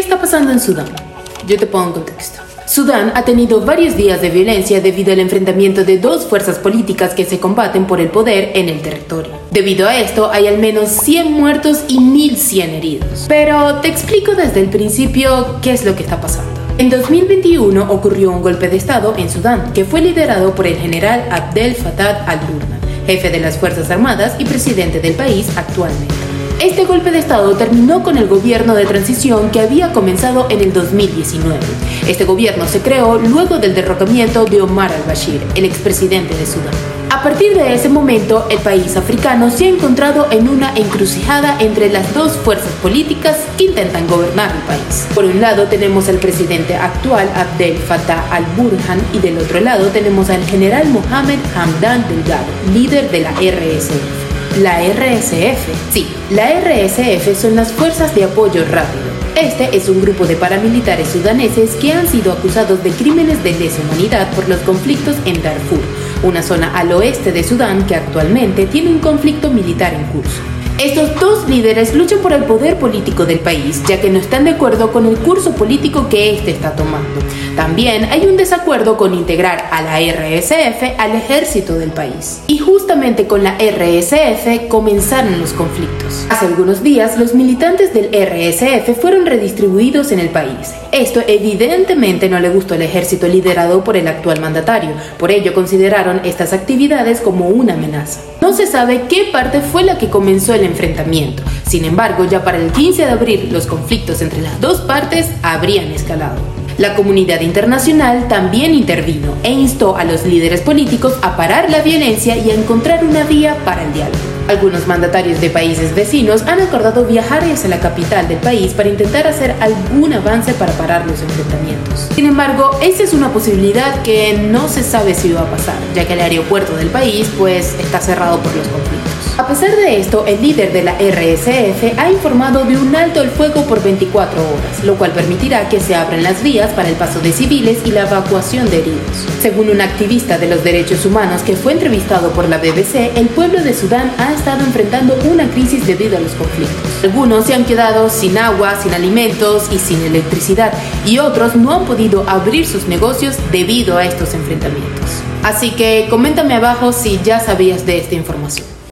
está pasando en Sudán? Yo te pongo en contexto. Sudán ha tenido varios días de violencia debido al enfrentamiento de dos fuerzas políticas que se combaten por el poder en el territorio. Debido a esto, hay al menos 100 muertos y 1100 heridos. Pero te explico desde el principio qué es lo que está pasando. En 2021 ocurrió un golpe de Estado en Sudán que fue liderado por el general Abdel Fattah al-Burhan, jefe de las Fuerzas Armadas y presidente del país actualmente. Este golpe de Estado terminó con el gobierno de transición que había comenzado en el 2019. Este gobierno se creó luego del derrocamiento de Omar al-Bashir, el expresidente de Sudán. A partir de ese momento, el país africano se ha encontrado en una encrucijada entre las dos fuerzas políticas que intentan gobernar el país. Por un lado tenemos al presidente actual Abdel Fattah al-Burhan y del otro lado tenemos al general Mohamed Hamdan Delgado, líder de la RSF. La RSF. Sí, la RSF son las Fuerzas de Apoyo Rápido. Este es un grupo de paramilitares sudaneses que han sido acusados de crímenes de lesa humanidad por los conflictos en Darfur, una zona al oeste de Sudán que actualmente tiene un conflicto militar en curso. Estos dos líderes luchan por el poder político del país, ya que no están de acuerdo con el curso político que éste está tomando. También hay un desacuerdo con integrar a la RSF al ejército del país. Y justamente con la RSF comenzaron los conflictos. Hace algunos días, los militantes del RSF fueron redistribuidos en el país. Esto evidentemente no le gustó al ejército liderado por el actual mandatario, por ello consideraron estas actividades como una amenaza. No se sabe qué parte fue la que comenzó el enfrentamiento. Sin embargo, ya para el 15 de abril los conflictos entre las dos partes habrían escalado. La comunidad internacional también intervino e instó a los líderes políticos a parar la violencia y a encontrar una vía para el diálogo. Algunos mandatarios de países vecinos han acordado viajar hacia la capital del país para intentar hacer algún avance para parar los enfrentamientos. Sin embargo, esa es una posibilidad que no se sabe si va a pasar, ya que el aeropuerto del país pues está cerrado por los conflictos. A pesar de esto, el líder de la RSF ha informado de un alto el fuego por 24 horas, lo cual permitirá que se abran las vías para el paso de civiles y la evacuación de heridos. Según un activista de los derechos humanos que fue entrevistado por la BBC, el pueblo de Sudán ha estado enfrentando una crisis debido a los conflictos. Algunos se han quedado sin agua, sin alimentos y sin electricidad, y otros no han podido abrir sus negocios debido a estos enfrentamientos. Así que coméntame abajo si ya sabías de esta información.